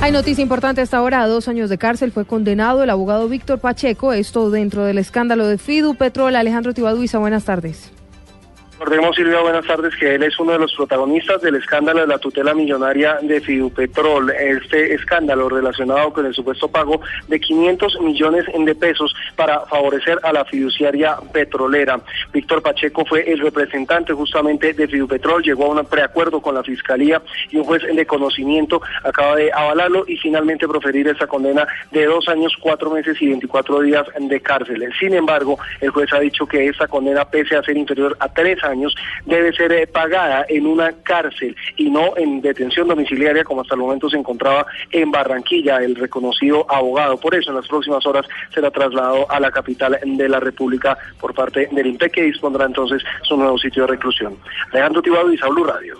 Hay noticia importante hasta ahora. A dos años de cárcel fue condenado el abogado Víctor Pacheco. Esto dentro del escándalo de Fidu Petrol. Alejandro Tibaduiza, buenas tardes. Recordemos, Silvia, buenas tardes, que él es uno de los protagonistas del escándalo de la tutela millonaria de Fidupetrol. Este escándalo relacionado con el supuesto pago de 500 millones de pesos para favorecer a la fiduciaria petrolera. Víctor Pacheco fue el representante justamente de Fidupetrol, llegó a un preacuerdo con la Fiscalía y un juez de conocimiento acaba de avalarlo y finalmente proferir esa condena de dos años, cuatro meses y 24 días de cárcel. Sin embargo, el juez ha dicho que esta condena, pese a ser inferior a tres años, años debe ser eh, pagada en una cárcel y no en detención domiciliaria como hasta el momento se encontraba en Barranquilla, el reconocido abogado. Por eso en las próximas horas será trasladado a la capital de la República por parte del INPE que dispondrá entonces su nuevo sitio de reclusión. Alejandro Tibado y Blue Radio.